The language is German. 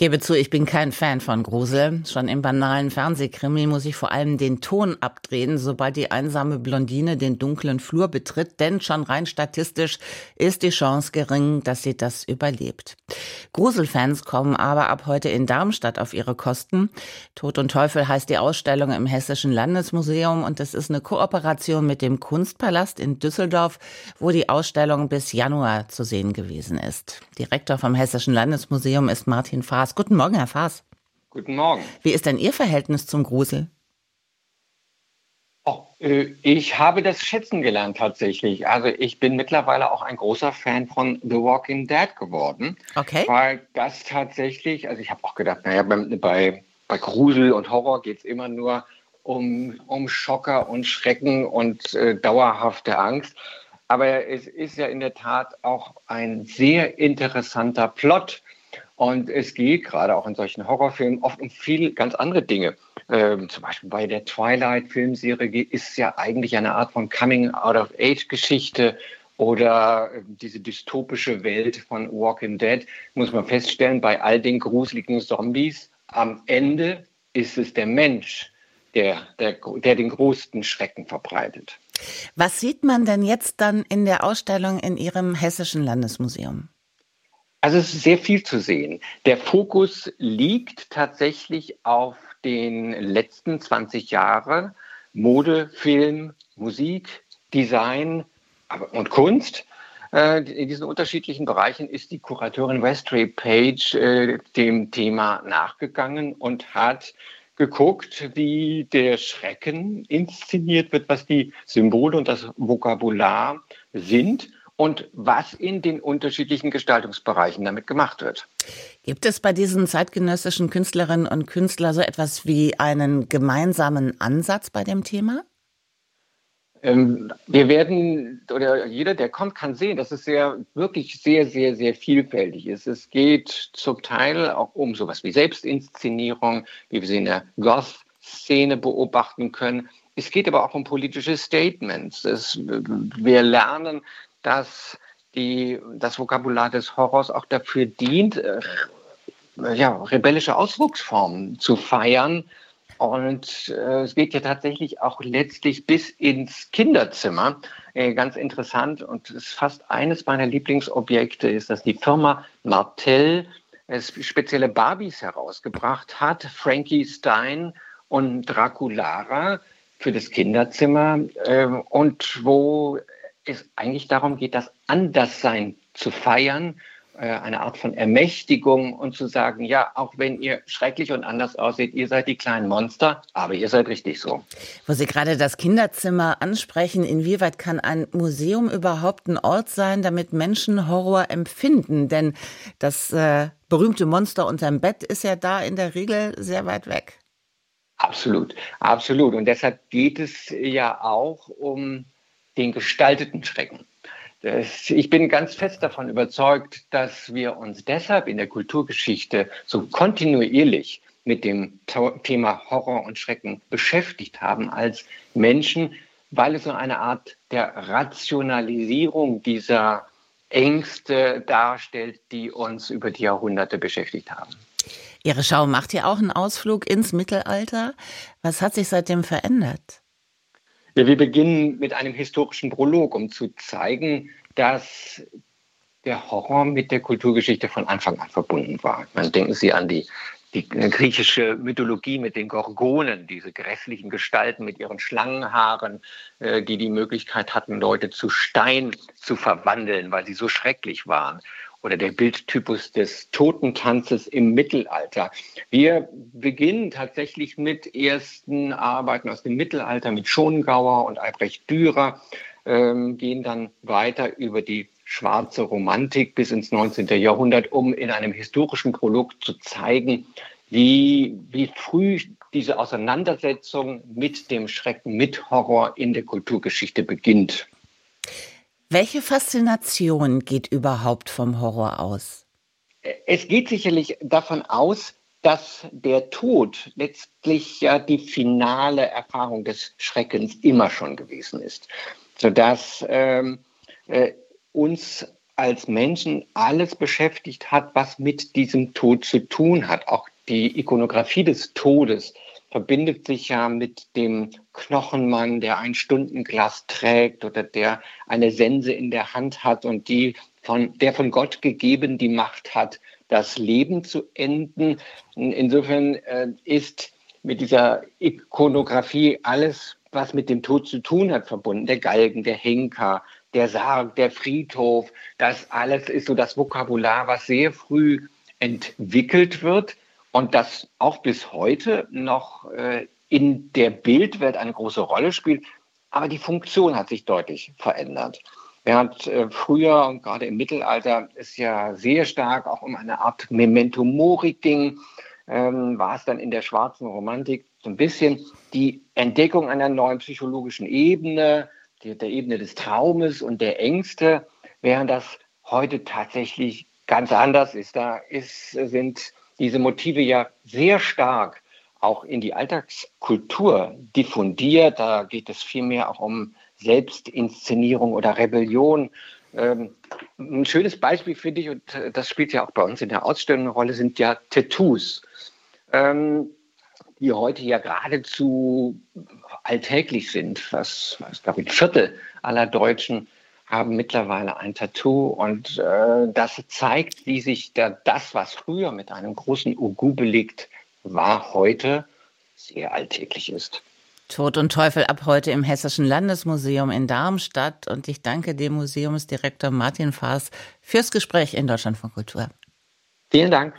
Gebe zu, ich bin kein Fan von Grusel. Schon im banalen Fernsehkrimi muss ich vor allem den Ton abdrehen, sobald die einsame Blondine den dunklen Flur betritt, denn schon rein statistisch ist die Chance gering, dass sie das überlebt. Gruselfans kommen aber ab heute in Darmstadt auf ihre Kosten. Tod und Teufel heißt die Ausstellung im Hessischen Landesmuseum und es ist eine Kooperation mit dem Kunstpalast in Düsseldorf, wo die Ausstellung bis Januar zu sehen gewesen ist. Direktor vom Hessischen Landesmuseum ist Martin Faas. Faas. Guten Morgen, Herr Faas. Guten Morgen. Wie ist denn Ihr Verhältnis zum Grusel? Oh, äh, ich habe das schätzen gelernt tatsächlich. Also ich bin mittlerweile auch ein großer Fan von The Walking Dead geworden. Okay. Weil das tatsächlich, also ich habe auch gedacht, naja, bei, bei Grusel und Horror geht es immer nur um, um Schocker und Schrecken und äh, dauerhafte Angst. Aber es ist ja in der Tat auch ein sehr interessanter Plot und es geht gerade auch in solchen Horrorfilmen oft um viel ganz andere Dinge. Ähm, zum Beispiel bei der Twilight-Filmserie ist ja eigentlich eine Art von Coming-out-of-Age-Geschichte oder äh, diese dystopische Welt von Walking Dead, muss man feststellen, bei all den gruseligen Zombies, am Ende ist es der Mensch, der, der, der den größten Schrecken verbreitet. Was sieht man denn jetzt dann in der Ausstellung in Ihrem Hessischen Landesmuseum? Also es ist sehr viel zu sehen. Der Fokus liegt tatsächlich auf den letzten 20 Jahren Mode, Film, Musik, Design und Kunst. Äh, in diesen unterschiedlichen Bereichen ist die Kuratorin Westray Page äh, dem Thema nachgegangen und hat geguckt, wie der Schrecken inszeniert wird, was die Symbole und das Vokabular sind und was in den unterschiedlichen Gestaltungsbereichen damit gemacht wird. Gibt es bei diesen zeitgenössischen Künstlerinnen und Künstlern so etwas wie einen gemeinsamen Ansatz bei dem Thema? Ähm, wir werden, oder jeder, der kommt, kann sehen, dass es sehr, wirklich sehr, sehr, sehr vielfältig ist. Es geht zum Teil auch um sowas wie Selbstinszenierung, wie wir sie in der Goth-Szene beobachten können. Es geht aber auch um politische Statements. Es, wir lernen, dass die, das Vokabular des Horrors auch dafür dient, äh, ja, rebellische Auswuchsformen zu feiern. Und äh, es geht ja tatsächlich auch letztlich bis ins Kinderzimmer. Äh, ganz interessant und ist fast eines meiner Lieblingsobjekte, ist, dass die Firma Martell spezielle Barbies herausgebracht hat, Frankie Stein und Draculara für das Kinderzimmer äh, und wo es eigentlich darum geht, das Anderssein zu feiern, äh, eine Art von Ermächtigung und zu sagen, ja, auch wenn ihr schrecklich und anders aussieht, ihr seid die kleinen Monster, aber ihr seid richtig so. Wo Sie gerade das Kinderzimmer ansprechen, inwieweit kann ein Museum überhaupt ein Ort sein, damit Menschen Horror empfinden? Denn das äh, berühmte Monster unterm Bett ist ja da in der Regel sehr weit weg. Absolut, absolut. Und deshalb geht es ja auch um den gestalteten Schrecken. Ich bin ganz fest davon überzeugt, dass wir uns deshalb in der Kulturgeschichte so kontinuierlich mit dem Thema Horror und Schrecken beschäftigt haben als Menschen, weil es so eine Art der Rationalisierung dieser Ängste darstellt, die uns über die Jahrhunderte beschäftigt haben. Ihre Schau macht ja auch einen Ausflug ins Mittelalter. Was hat sich seitdem verändert? Ja, wir beginnen mit einem historischen Prolog, um zu zeigen, dass der Horror mit der Kulturgeschichte von Anfang an verbunden war. Man denken Sie an die, die griechische Mythologie mit den Gorgonen, diese grässlichen Gestalten mit ihren Schlangenhaaren, äh, die die Möglichkeit hatten, Leute zu Stein zu verwandeln, weil sie so schrecklich waren oder der Bildtypus des Totentanzes im Mittelalter. Wir beginnen tatsächlich mit ersten Arbeiten aus dem Mittelalter mit Schongauer und Albrecht Dürer, ähm, gehen dann weiter über die schwarze Romantik bis ins 19. Jahrhundert, um in einem historischen Prolog zu zeigen, wie, wie früh diese Auseinandersetzung mit dem Schrecken, mit Horror in der Kulturgeschichte beginnt. Welche Faszination geht überhaupt vom Horror aus? Es geht sicherlich davon aus, dass der Tod letztlich ja die finale Erfahrung des Schreckens immer schon gewesen ist, sodass ähm, äh, uns als Menschen alles beschäftigt hat, was mit diesem Tod zu tun hat. Auch die Ikonografie des Todes verbindet sich ja mit dem Knochenmann, der ein Stundenglas trägt oder der eine Sense in der Hand hat und die von, der von Gott gegeben die Macht hat, das Leben zu enden. Insofern äh, ist mit dieser Ikonografie alles, was mit dem Tod zu tun hat, verbunden. Der Galgen, der Henker, der Sarg, der Friedhof, das alles ist so das Vokabular, was sehr früh entwickelt wird und das auch bis heute noch äh, in der Bildwelt eine große Rolle spielt. Aber die Funktion hat sich deutlich verändert. Während äh, früher und gerade im Mittelalter es ja sehr stark auch um eine Art Memento Mori ging, ähm, war es dann in der schwarzen Romantik so ein bisschen die Entdeckung einer neuen psychologischen Ebene, die, der Ebene des Traumes und der Ängste, während das heute tatsächlich ganz anders ist. Da ist, sind diese Motive ja sehr stark auch in die Alltagskultur diffundiert. Da geht es vielmehr auch um Selbstinszenierung oder Rebellion. Ähm, ein schönes Beispiel finde ich, und äh, das spielt ja auch bei uns in der Ausstellung eine Rolle, sind ja Tattoos, ähm, die heute ja geradezu alltäglich sind. Was, was glaube ich, ein Viertel aller Deutschen haben mittlerweile ein Tattoo und äh, das zeigt, wie sich da das, was früher mit einem großen Ugu belegt war, heute sehr alltäglich ist. Tod und Teufel ab heute im Hessischen Landesmuseum in Darmstadt und ich danke dem Museumsdirektor Martin Faas fürs Gespräch in Deutschland von Kultur. Vielen Dank.